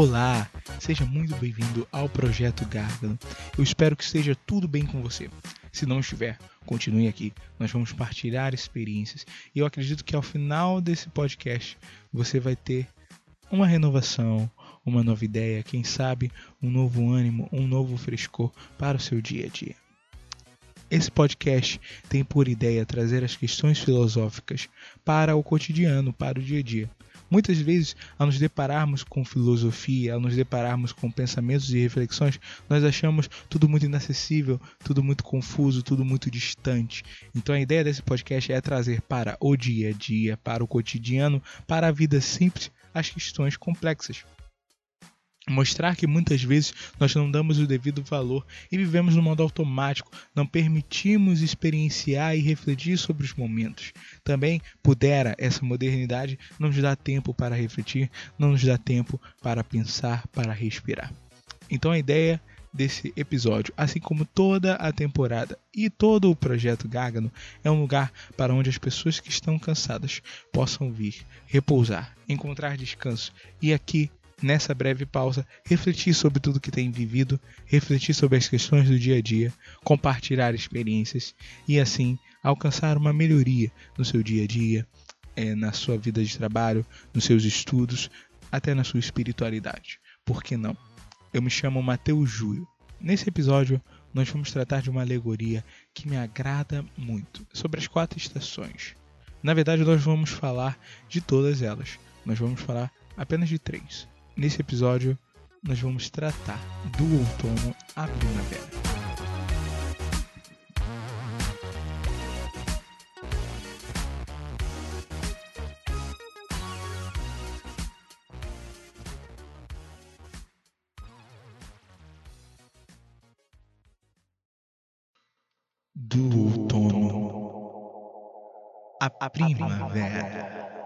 Olá, seja muito bem-vindo ao Projeto Gargano. Eu espero que esteja tudo bem com você. Se não estiver, continue aqui. Nós vamos partilhar experiências e eu acredito que ao final desse podcast você vai ter uma renovação, uma nova ideia, quem sabe um novo ânimo, um novo frescor para o seu dia a dia. Esse podcast tem por ideia trazer as questões filosóficas para o cotidiano, para o dia a dia. Muitas vezes, ao nos depararmos com filosofia, ao nos depararmos com pensamentos e reflexões, nós achamos tudo muito inacessível, tudo muito confuso, tudo muito distante. Então a ideia desse podcast é trazer para o dia a dia, para o cotidiano, para a vida simples, as questões complexas. Mostrar que muitas vezes nós não damos o devido valor e vivemos no modo automático, não permitimos experienciar e refletir sobre os momentos. Também pudera essa modernidade não nos dá tempo para refletir, não nos dá tempo para pensar, para respirar. Então a ideia desse episódio, assim como toda a temporada e todo o projeto Gágano, é um lugar para onde as pessoas que estão cansadas possam vir, repousar, encontrar descanso e aqui nessa breve pausa, refletir sobre tudo que tem vivido, refletir sobre as questões do dia a dia, compartilhar experiências e assim alcançar uma melhoria no seu dia a dia, é, na sua vida de trabalho, nos seus estudos, até na sua espiritualidade. Por que não? Eu me chamo Mateus Júlio. Nesse episódio, nós vamos tratar de uma alegoria que me agrada muito, sobre as quatro estações. Na verdade, nós vamos falar de todas elas. Nós vamos falar apenas de três. Nesse episódio, nós vamos tratar do outono à primavera. Do outono à primavera.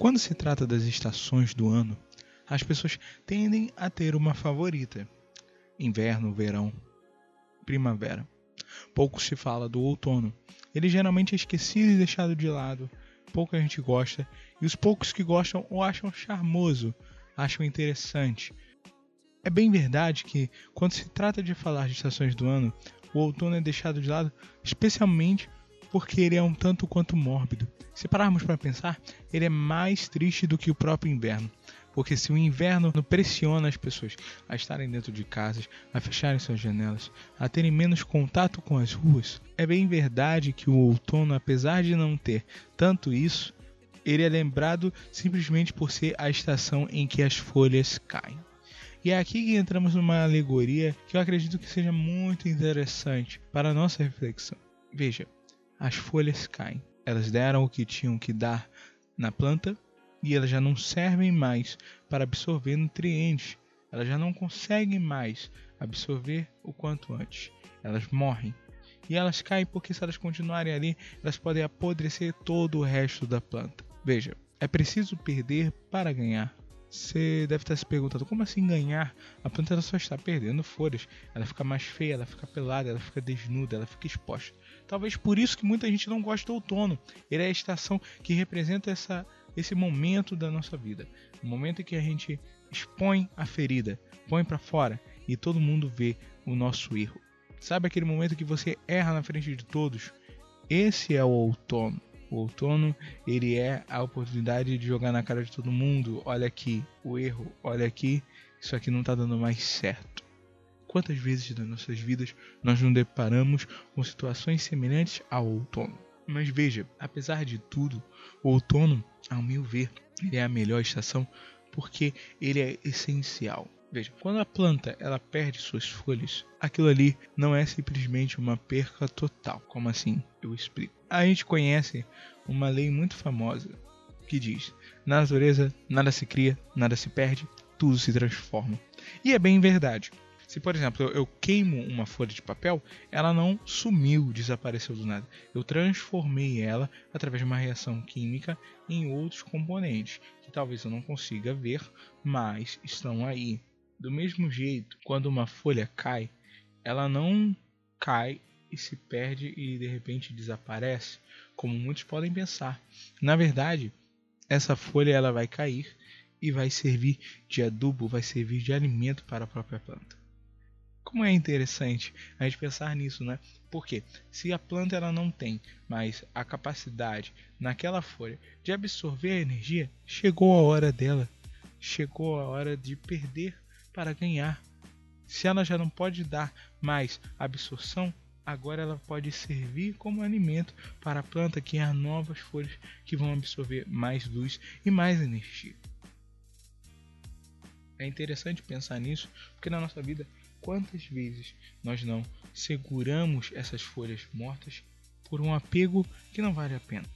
Quando se trata das estações do ano, as pessoas tendem a ter uma favorita: inverno, verão, primavera. Pouco se fala do outono. Ele geralmente é esquecido e deixado de lado. Pouca gente gosta, e os poucos que gostam o acham charmoso, acham interessante. É bem verdade que, quando se trata de falar de estações do ano, o outono é deixado de lado, especialmente porque ele é um tanto quanto mórbido. Se pararmos para pensar, ele é mais triste do que o próprio inverno. Porque se o inverno pressiona as pessoas a estarem dentro de casas, a fecharem suas janelas, a terem menos contato com as ruas, é bem verdade que o outono, apesar de não ter tanto isso, ele é lembrado simplesmente por ser a estação em que as folhas caem. E é aqui que entramos numa alegoria que eu acredito que seja muito interessante para a nossa reflexão. Veja, as folhas caem. Elas deram o que tinham que dar na planta e elas já não servem mais para absorver nutrientes. Elas já não conseguem mais absorver o quanto antes. Elas morrem. E elas caem porque se elas continuarem ali, elas podem apodrecer todo o resto da planta. Veja, é preciso perder para ganhar. Você deve estar se perguntando como assim ganhar? A planta só está perdendo folhas, ela fica mais feia, ela fica pelada, ela fica desnuda, ela fica exposta. Talvez por isso que muita gente não gosta do outono. Ele é a estação que representa essa, esse momento da nossa vida, o momento em que a gente expõe a ferida, põe para fora e todo mundo vê o nosso erro. Sabe aquele momento que você erra na frente de todos? Esse é o outono. O outono, ele é a oportunidade de jogar na cara de todo mundo. Olha aqui o erro, olha aqui, isso aqui não está dando mais certo. Quantas vezes nas nossas vidas nós nos deparamos com situações semelhantes ao outono? Mas veja, apesar de tudo, o outono, ao meu ver, ele é a melhor estação porque ele é essencial. Veja, quando a planta ela perde suas folhas, aquilo ali não é simplesmente uma perca total. Como assim? Eu explico. A gente conhece uma lei muito famosa que diz: na natureza nada se cria, nada se perde, tudo se transforma. E é bem verdade. Se, por exemplo, eu queimo uma folha de papel, ela não sumiu, desapareceu do nada. Eu transformei ela através de uma reação química em outros componentes que talvez eu não consiga ver, mas estão aí. Do mesmo jeito, quando uma folha cai, ela não cai e se perde e de repente desaparece, como muitos podem pensar. Na verdade, essa folha ela vai cair e vai servir de adubo, vai servir de alimento para a própria planta. Como é interessante a gente pensar nisso, né? Porque se a planta ela não tem mais a capacidade naquela folha de absorver a energia, chegou a hora dela, chegou a hora de perder para ganhar. Se ela já não pode dar mais absorção, agora ela pode servir como alimento para a planta criar novas folhas que vão absorver mais luz e mais energia. É interessante pensar nisso, porque na nossa vida, quantas vezes nós não seguramos essas folhas mortas por um apego que não vale a pena?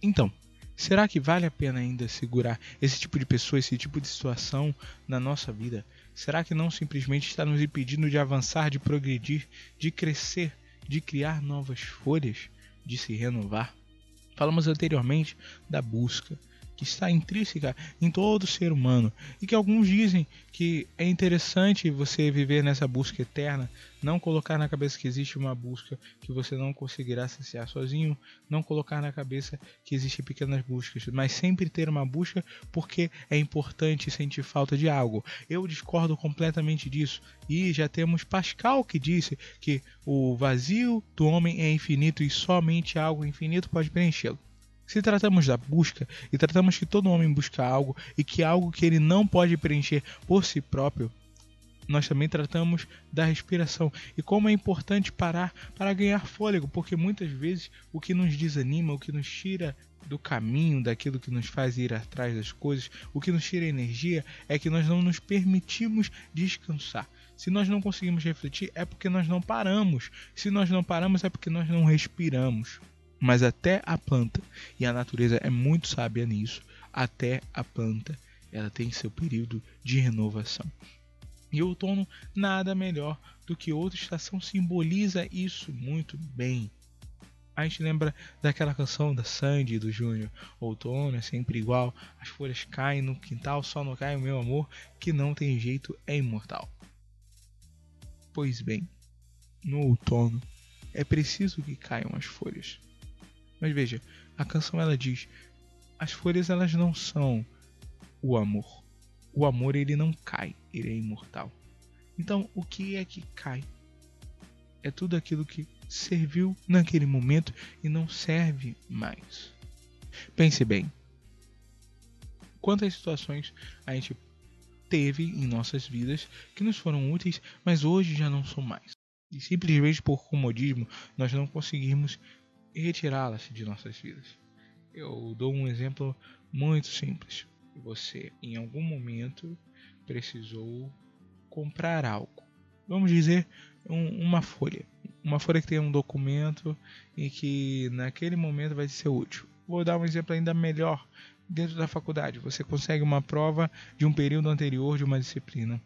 Então, será que vale a pena ainda segurar esse tipo de pessoa, esse tipo de situação na nossa vida? Será que não simplesmente está nos impedindo de avançar, de progredir, de crescer, de criar novas folhas, de se renovar? Falamos anteriormente da busca, que está intrínseca em todo ser humano e que alguns dizem que é interessante você viver nessa busca eterna, não colocar na cabeça que existe uma busca que você não conseguirá saciar sozinho, não colocar na cabeça que existem pequenas buscas, mas sempre ter uma busca porque é importante sentir falta de algo. Eu discordo completamente disso e já temos Pascal que disse que o vazio do homem é infinito e somente algo infinito pode preenchê-lo. Se tratamos da busca e tratamos que todo homem busca algo e que algo que ele não pode preencher por si próprio, nós também tratamos da respiração e como é importante parar para ganhar fôlego, porque muitas vezes o que nos desanima, o que nos tira do caminho, daquilo que nos faz ir atrás das coisas, o que nos tira energia é que nós não nos permitimos descansar. Se nós não conseguimos refletir, é porque nós não paramos. Se nós não paramos, é porque nós não respiramos. Mas até a planta, e a natureza é muito sábia nisso, até a planta ela tem seu período de renovação. E o outono nada melhor do que outra estação simboliza isso muito bem. A gente lembra daquela canção da Sandy do Júnior. Outono é sempre igual, as folhas caem no quintal, só não cai o meu amor, que não tem jeito, é imortal. Pois bem, no outono é preciso que caiam as folhas. Mas veja, a canção ela diz: as folhas elas não são o amor. O amor ele não cai, ele é imortal. Então, o que é que cai? É tudo aquilo que serviu naquele momento e não serve mais. Pense bem. Quantas situações a gente teve em nossas vidas que nos foram úteis, mas hoje já não são mais. E simplesmente por comodismo nós não conseguimos e retirá-las de nossas vidas. Eu dou um exemplo muito simples. Você, em algum momento, precisou comprar algo. Vamos dizer um, uma folha. Uma folha que tem um documento e que naquele momento vai ser útil. Vou dar um exemplo ainda melhor. Dentro da faculdade, você consegue uma prova de um período anterior de uma disciplina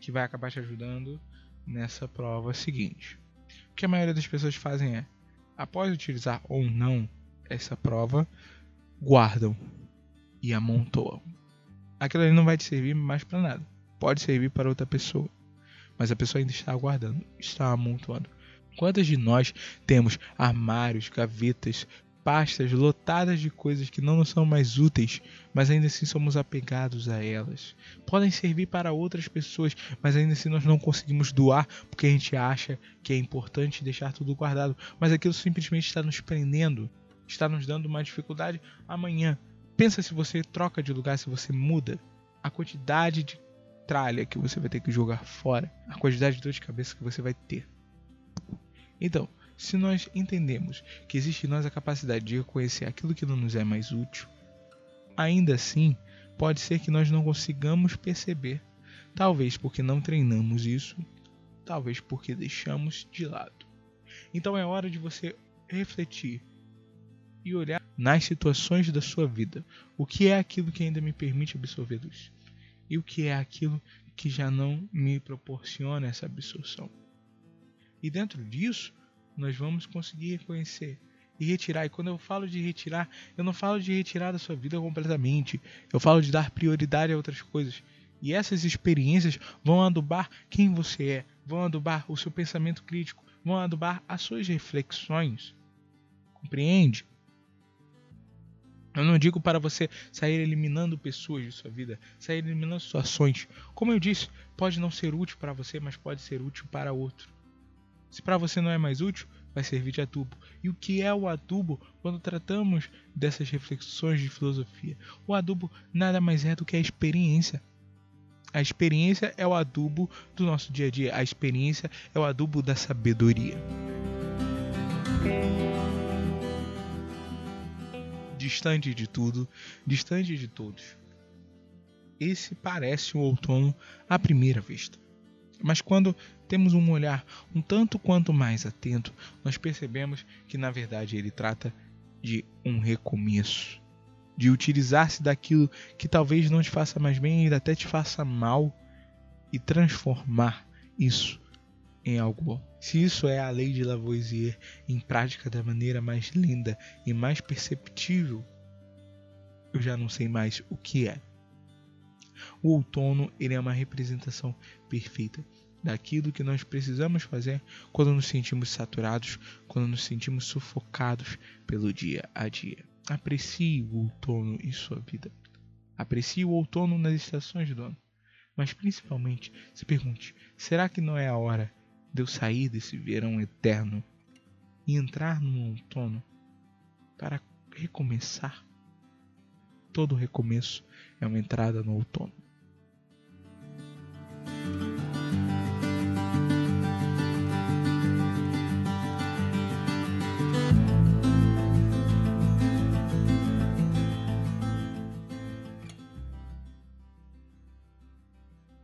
que vai acabar te ajudando nessa prova seguinte. O que a maioria das pessoas fazem é após utilizar ou não essa prova, guardam e amontoam. Aquilo ali não vai te servir mais para nada. Pode servir para outra pessoa, mas a pessoa ainda está aguardando, está amontoando. Quantas de nós temos armários, gavetas, pastas lotadas de coisas que não nos são mais úteis, mas ainda assim somos apegados a elas. Podem servir para outras pessoas, mas ainda assim nós não conseguimos doar porque a gente acha que é importante deixar tudo guardado, mas aquilo simplesmente está nos prendendo, está nos dando uma dificuldade amanhã. Pensa se você troca de lugar, se você muda, a quantidade de tralha que você vai ter que jogar fora, a quantidade de dor de cabeça que você vai ter. Então, se nós entendemos que existe em nós a capacidade de reconhecer aquilo que não nos é mais útil, ainda assim pode ser que nós não consigamos perceber, talvez porque não treinamos isso, talvez porque deixamos de lado. Então é hora de você refletir e olhar nas situações da sua vida o que é aquilo que ainda me permite absorver luz e o que é aquilo que já não me proporciona essa absorção. E dentro disso, nós vamos conseguir reconhecer e retirar. E quando eu falo de retirar, eu não falo de retirar da sua vida completamente. Eu falo de dar prioridade a outras coisas. E essas experiências vão adubar quem você é, vão adubar o seu pensamento crítico, vão adubar as suas reflexões. Compreende? Eu não digo para você sair eliminando pessoas de sua vida, sair eliminando situações. Como eu disse, pode não ser útil para você, mas pode ser útil para outro. Se para você não é mais útil, vai servir de adubo. E o que é o adubo quando tratamos dessas reflexões de filosofia? O adubo nada mais é do que a experiência. A experiência é o adubo do nosso dia a dia. A experiência é o adubo da sabedoria distante de tudo, distante de todos. Esse parece o outono à primeira vista. Mas quando temos um olhar um tanto quanto mais atento, nós percebemos que na verdade ele trata de um recomeço, de utilizar-se daquilo que talvez não te faça mais bem e até te faça mal e transformar isso em algo bom. Se isso é a lei de Lavoisier em prática da maneira mais linda e mais perceptível, eu já não sei mais o que é. O outono ele é uma representação perfeita daquilo que nós precisamos fazer quando nos sentimos saturados, quando nos sentimos sufocados pelo dia a dia. Aprecie o outono em sua vida. Aprecie o outono nas estações do ano. Mas principalmente, se pergunte: será que não é a hora de eu sair desse verão eterno e entrar no outono para recomeçar. Todo recomeço é uma entrada no outono.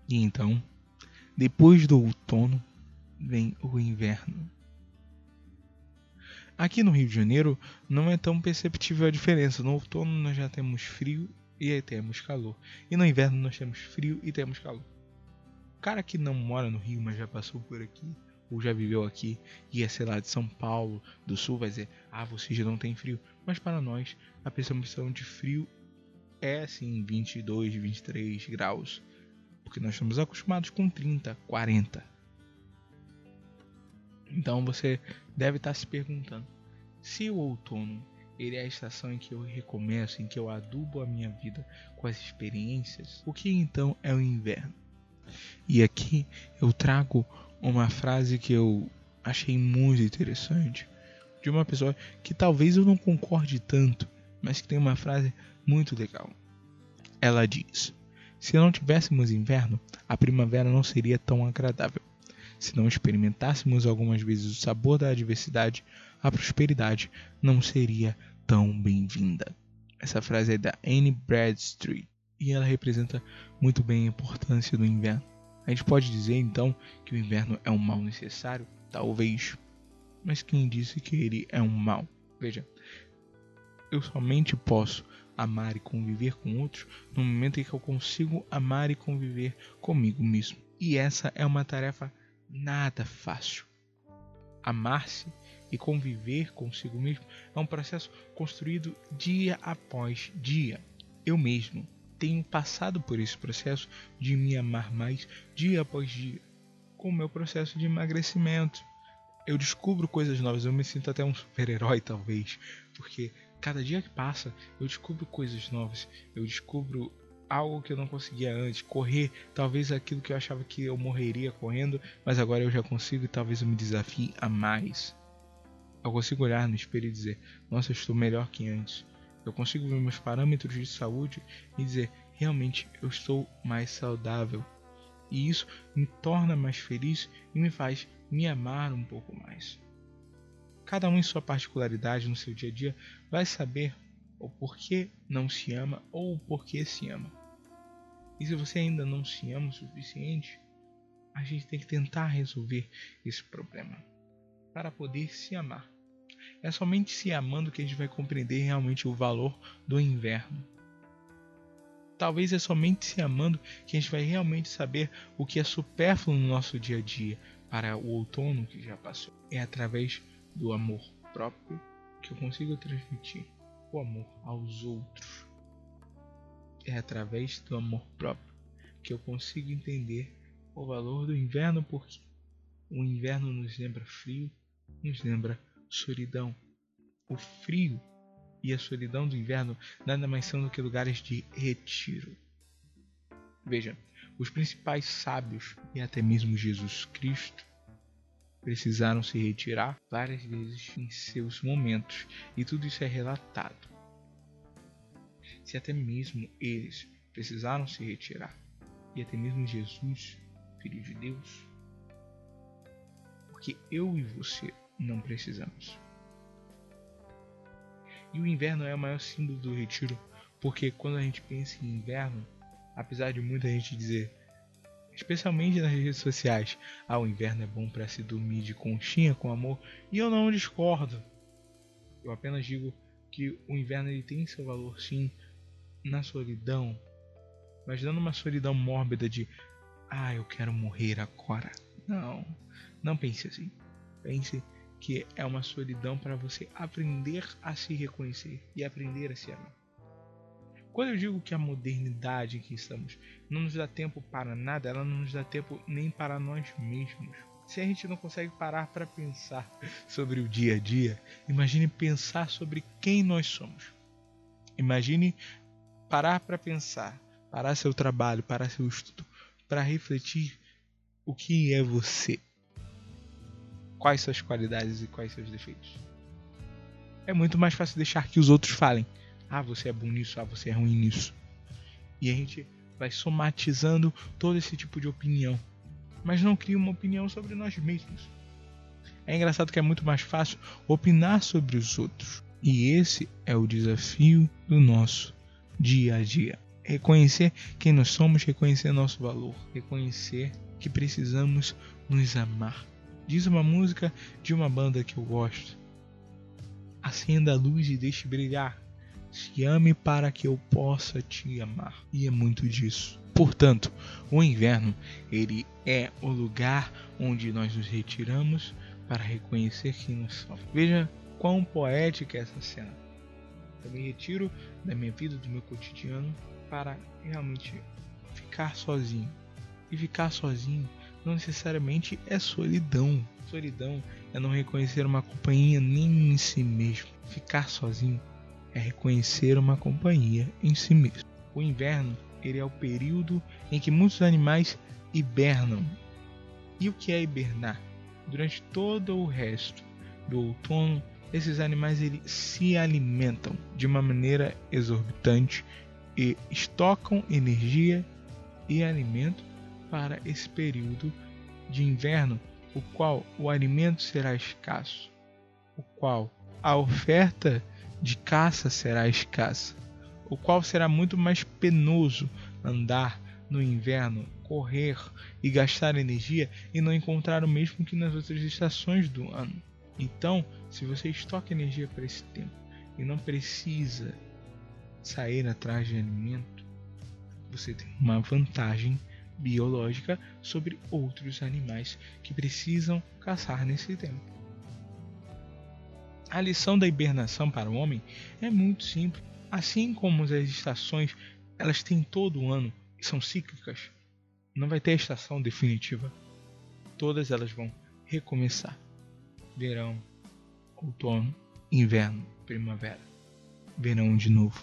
E então, depois do outono, vem o inverno. Aqui no Rio de Janeiro não é tão perceptível a diferença. No outono nós já temos frio e temos calor. E no inverno nós temos frio e temos calor. O cara que não mora no Rio, mas já passou por aqui, ou já viveu aqui, e é, sei lá, de São Paulo, do Sul, vai dizer: Ah, você já não tem frio. Mas para nós, a percepção de frio é assim, 22, 23 graus. Porque nós estamos acostumados com 30, 40. Então você deve estar se perguntando: se o outono ele é a estação em que eu recomeço, em que eu adubo a minha vida com as experiências, o que então é o inverno? E aqui eu trago uma frase que eu achei muito interessante de uma pessoa que talvez eu não concorde tanto, mas que tem uma frase muito legal. Ela diz: Se não tivéssemos inverno, a primavera não seria tão agradável. Se não experimentássemos algumas vezes o sabor da adversidade, a prosperidade não seria tão bem-vinda. Essa frase é da Anne Bradstreet e ela representa muito bem a importância do inverno. A gente pode dizer então que o inverno é um mal necessário? Talvez. Mas quem disse que ele é um mal? Veja, eu somente posso amar e conviver com outros no momento em que eu consigo amar e conviver comigo mesmo. E essa é uma tarefa nada fácil. Amar-se e conviver consigo mesmo é um processo construído dia após dia. Eu mesmo tenho passado por esse processo de me amar mais dia após dia, com o meu processo de emagrecimento. Eu descubro coisas novas, eu me sinto até um super-herói talvez, porque cada dia que passa eu descubro coisas novas, eu descubro algo que eu não conseguia antes. Correr, talvez aquilo que eu achava que eu morreria correndo, mas agora eu já consigo e talvez eu me desafie a mais. Eu consigo olhar no espelho e dizer: Nossa, eu estou melhor que antes. Eu consigo ver meus parâmetros de saúde e dizer: Realmente eu estou mais saudável. E isso me torna mais feliz e me faz me amar um pouco mais. Cada um em sua particularidade no seu dia a dia vai saber o porquê não se ama ou o porquê se ama. E se você ainda não se ama o suficiente, a gente tem que tentar resolver esse problema para poder se amar. É somente se amando que a gente vai compreender realmente o valor do inverno. Talvez é somente se amando que a gente vai realmente saber o que é supérfluo no nosso dia a dia para o outono que já passou. É através do amor próprio que eu consigo transmitir o amor aos outros é através do amor próprio que eu consigo entender o valor do inverno porque o inverno nos lembra frio, nos lembra solidão. O frio e a solidão do inverno nada mais são do que lugares de retiro. Veja, os principais sábios e até mesmo Jesus Cristo precisaram se retirar várias vezes em seus momentos, e tudo isso é relatado. Se até mesmo eles precisaram se retirar, e até mesmo Jesus, Filho de Deus, porque eu e você não precisamos. E o inverno é o maior símbolo do retiro, porque quando a gente pensa em inverno, apesar de muita gente dizer, especialmente nas redes sociais, ah, o inverno é bom para se dormir de conchinha com amor, e eu não discordo. Eu apenas digo que o inverno ele tem seu valor sim na solidão, mas não numa solidão mórbida de ah, eu quero morrer agora. Não, não pense assim. Pense que é uma solidão para você aprender a se reconhecer e aprender a se amar. Quando eu digo que a modernidade em que estamos não nos dá tempo para nada, ela não nos dá tempo nem para nós mesmos. Se a gente não consegue parar para pensar sobre o dia a dia, imagine pensar sobre quem nós somos. Imagine parar para pensar, parar seu trabalho, parar seu estudo, para refletir o que é você quais suas qualidades e quais seus defeitos. É muito mais fácil deixar que os outros falem. Ah, você é bom nisso, ah, você é ruim nisso. E a gente vai somatizando todo esse tipo de opinião, mas não cria uma opinião sobre nós mesmos. É engraçado que é muito mais fácil opinar sobre os outros. E esse é o desafio do nosso dia a dia. Reconhecer quem nós somos, reconhecer nosso valor, reconhecer que precisamos nos amar Diz uma música de uma banda que eu gosto. Acenda a luz e deixe brilhar. Se ame para que eu possa te amar. E é muito disso. Portanto, o inverno, ele é o lugar onde nós nos retiramos para reconhecer quem nós somos. Veja quão poética é essa cena. Eu me retiro da minha vida, do meu cotidiano, para realmente ficar sozinho. E ficar sozinho não necessariamente é solidão. Solidão é não reconhecer uma companhia nem em si mesmo. Ficar sozinho é reconhecer uma companhia em si mesmo. O inverno ele é o período em que muitos animais hibernam. E o que é hibernar? Durante todo o resto do outono, esses animais eles se alimentam de uma maneira exorbitante e estocam energia e alimento para esse período de inverno, o qual o alimento será escasso, o qual a oferta de caça será escassa, o qual será muito mais penoso andar no inverno, correr e gastar energia e não encontrar o mesmo que nas outras estações do ano. Então, se você estoca energia para esse tempo e não precisa sair atrás de alimento, você tem uma vantagem biológica sobre outros animais que precisam caçar nesse tempo. A lição da hibernação para o homem é muito simples. Assim como as estações, elas têm todo ano e são cíclicas. Não vai ter estação definitiva. Todas elas vão recomeçar. Verão, outono, inverno, primavera. Verão de novo.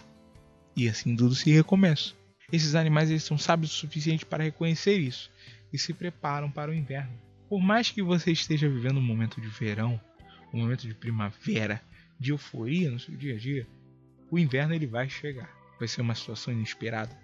E assim tudo se recomeça. Esses animais eles são sábios o suficiente para reconhecer isso e se preparam para o inverno. Por mais que você esteja vivendo um momento de verão, um momento de primavera, de euforia no seu dia a dia, o inverno ele vai chegar. Vai ser uma situação inesperada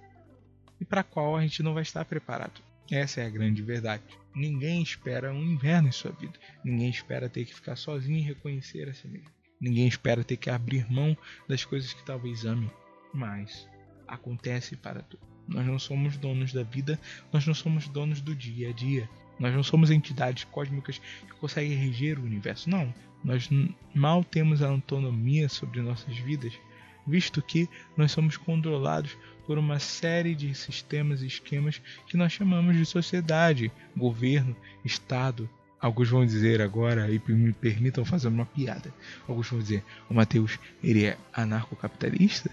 e para a qual a gente não vai estar preparado. Essa é a grande verdade. Ninguém espera um inverno em sua vida. Ninguém espera ter que ficar sozinho e reconhecer a si mesmo. Ninguém espera ter que abrir mão das coisas que talvez ame. Mas acontece para tu. Nós não somos donos da vida, nós não somos donos do dia a dia. Nós não somos entidades cósmicas que conseguem reger o universo. Não, nós mal temos a autonomia sobre nossas vidas, visto que nós somos controlados por uma série de sistemas e esquemas que nós chamamos de sociedade, governo, Estado. Alguns vão dizer agora, e me permitam fazer uma piada, alguns vão dizer, o Mateus, ele é anarcocapitalista?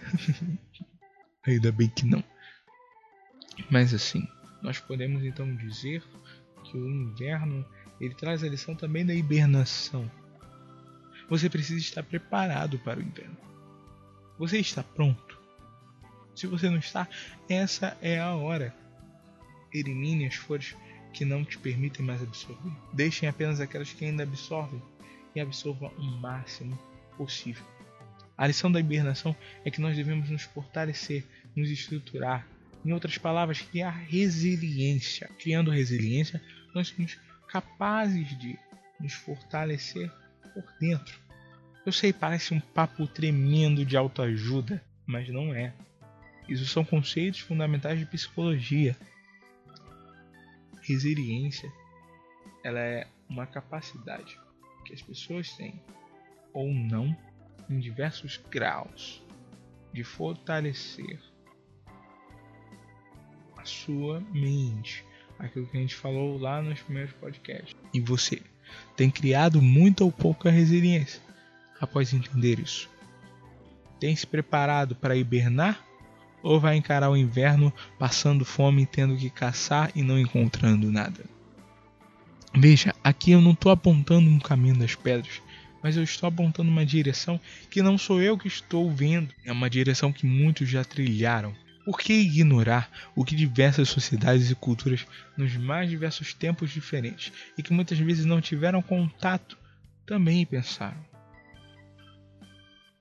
Ainda bem que não. Mas assim, nós podemos então dizer que o inverno ele traz a lição também da hibernação. Você precisa estar preparado para o inverno. Você está pronto? Se você não está, essa é a hora. Elimine as folhas que não te permitem mais absorver. Deixem apenas aquelas que ainda absorvem e absorva o máximo possível. A lição da hibernação é que nós devemos nos fortalecer, nos estruturar. Em outras palavras, criar resiliência. Criando resiliência, nós somos capazes de nos fortalecer por dentro. Eu sei, parece um papo tremendo de autoajuda, mas não é. Isso são conceitos fundamentais de psicologia. Resiliência, ela é uma capacidade que as pessoas têm ou não em diversos graus de fortalecer a sua mente, aquilo que a gente falou lá nos primeiros podcasts. E você tem criado muita ou pouca resiliência após entender isso? Tem se preparado para hibernar ou vai encarar o inverno passando fome, tendo que caçar e não encontrando nada? Veja, aqui eu não estou apontando um caminho das pedras, mas eu estou apontando uma direção que não sou eu que estou vendo, é uma direção que muitos já trilharam. Por que ignorar o que diversas sociedades e culturas nos mais diversos tempos diferentes e que muitas vezes não tiveram contato também pensaram?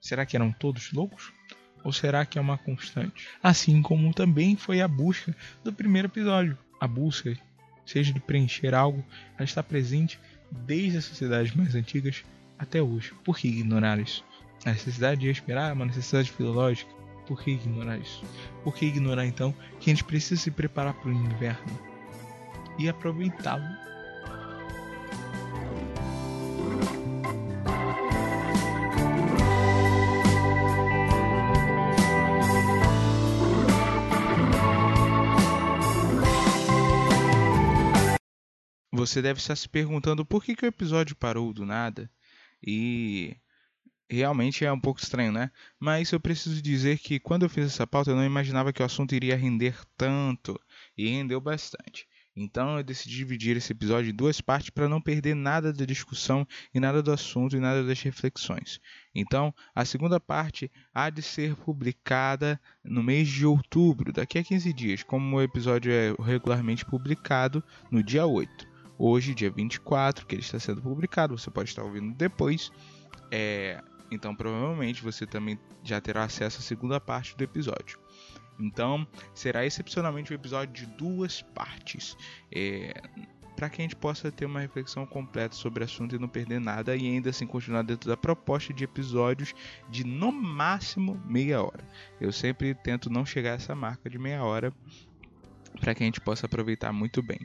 Será que eram todos loucos? Ou será que é uma constante? Assim como também foi a busca do primeiro episódio. A busca, seja de preencher algo, ela está presente desde as sociedades mais antigas até hoje. Por que ignorar isso? A necessidade de respirar é uma necessidade filológica. Por que ignorar isso? Por que ignorar então que a gente precisa se preparar para o inverno e aproveitá-lo Você deve estar se perguntando por que, que o episódio parou do nada. E realmente é um pouco estranho, né? Mas eu preciso dizer que quando eu fiz essa pauta eu não imaginava que o assunto iria render tanto. E rendeu bastante. Então eu decidi dividir esse episódio em duas partes para não perder nada da discussão e nada do assunto e nada das reflexões. Então, a segunda parte há de ser publicada no mês de outubro, daqui a 15 dias, como o episódio é regularmente publicado no dia 8 hoje, dia 24, que ele está sendo publicado. Você pode estar ouvindo depois. É, então, provavelmente você também já terá acesso à segunda parte do episódio. Então, será excepcionalmente um episódio de duas partes. É, para que a gente possa ter uma reflexão completa sobre o assunto e não perder nada e ainda assim continuar dentro da proposta de episódios de no máximo meia hora. Eu sempre tento não chegar a essa marca de meia hora para que a gente possa aproveitar muito bem.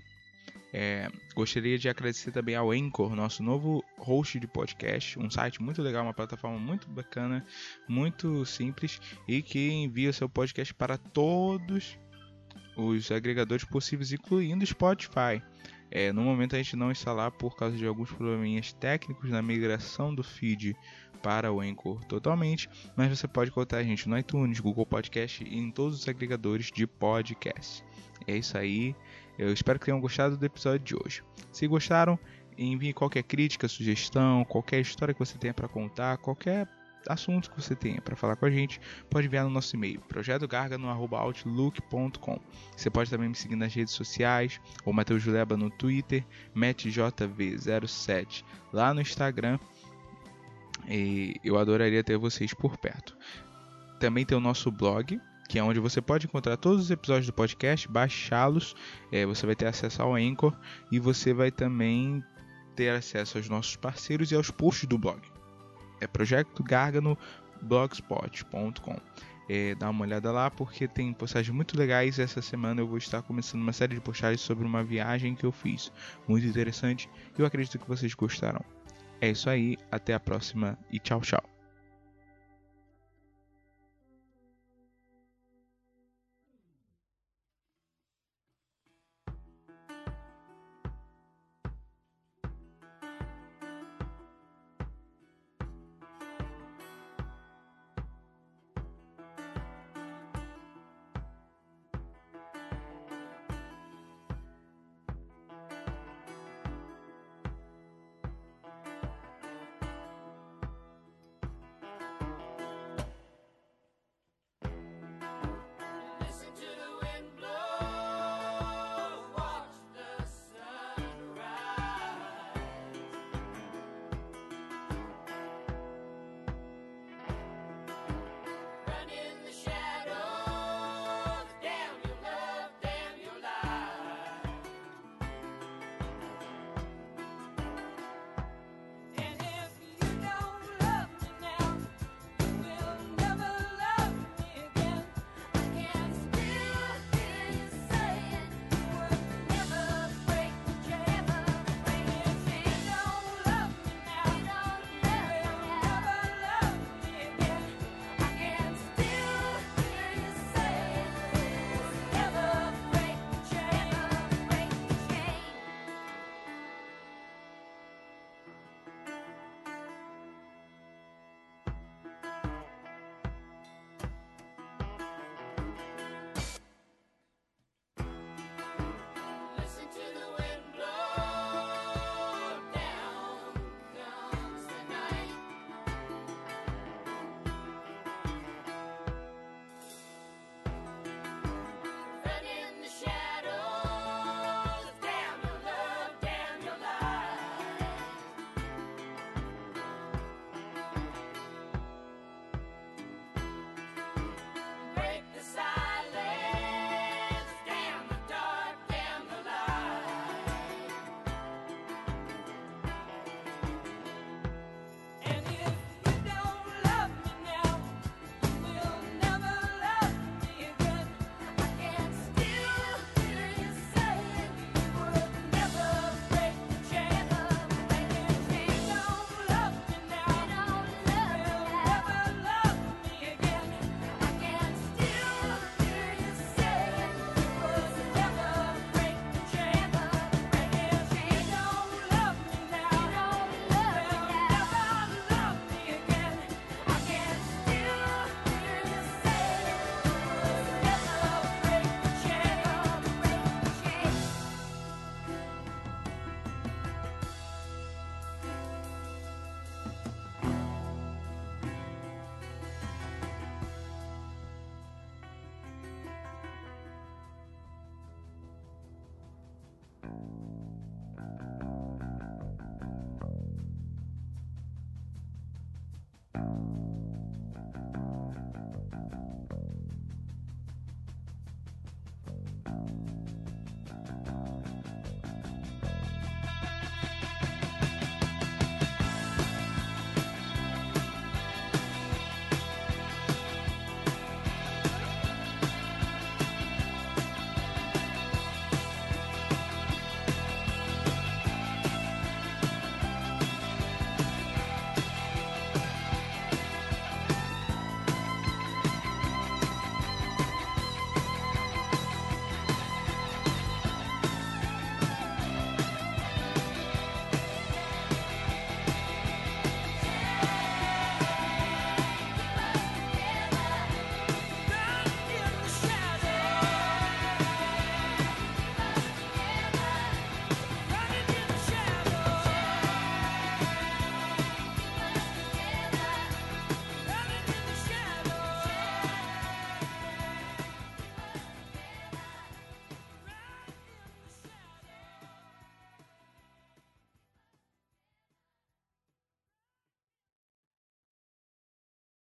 É, gostaria de agradecer também ao Anchor, nosso novo host de podcast, um site muito legal, uma plataforma muito bacana, muito simples e que envia seu podcast para todos os agregadores possíveis, incluindo Spotify. É, no momento a gente não lá por causa de alguns probleminhas técnicos na migração do feed para o Anchor totalmente, mas você pode encontrar a gente no iTunes, Google Podcast e em todos os agregadores de podcast. É isso aí. Eu espero que tenham gostado do episódio de hoje. Se gostaram, envie qualquer crítica, sugestão, qualquer história que você tenha para contar, qualquer assunto que você tenha para falar com a gente, pode enviar no nosso e-mail, projetogarga.outlook.com. Você pode também me seguir nas redes sociais, ou Matheus Juleba no Twitter, MattJV07 lá no Instagram. E eu adoraria ter vocês por perto. Também tem o nosso blog, que é onde você pode encontrar todos os episódios do podcast, baixá-los, é, você vai ter acesso ao Anchor e você vai também ter acesso aos nossos parceiros e aos posts do blog. É Projeto Gargano blogspot.com. É, dá uma olhada lá porque tem postagens muito legais. Essa semana eu vou estar começando uma série de postagens sobre uma viagem que eu fiz, muito interessante. Eu acredito que vocês gostaram. É isso aí, até a próxima e tchau, tchau.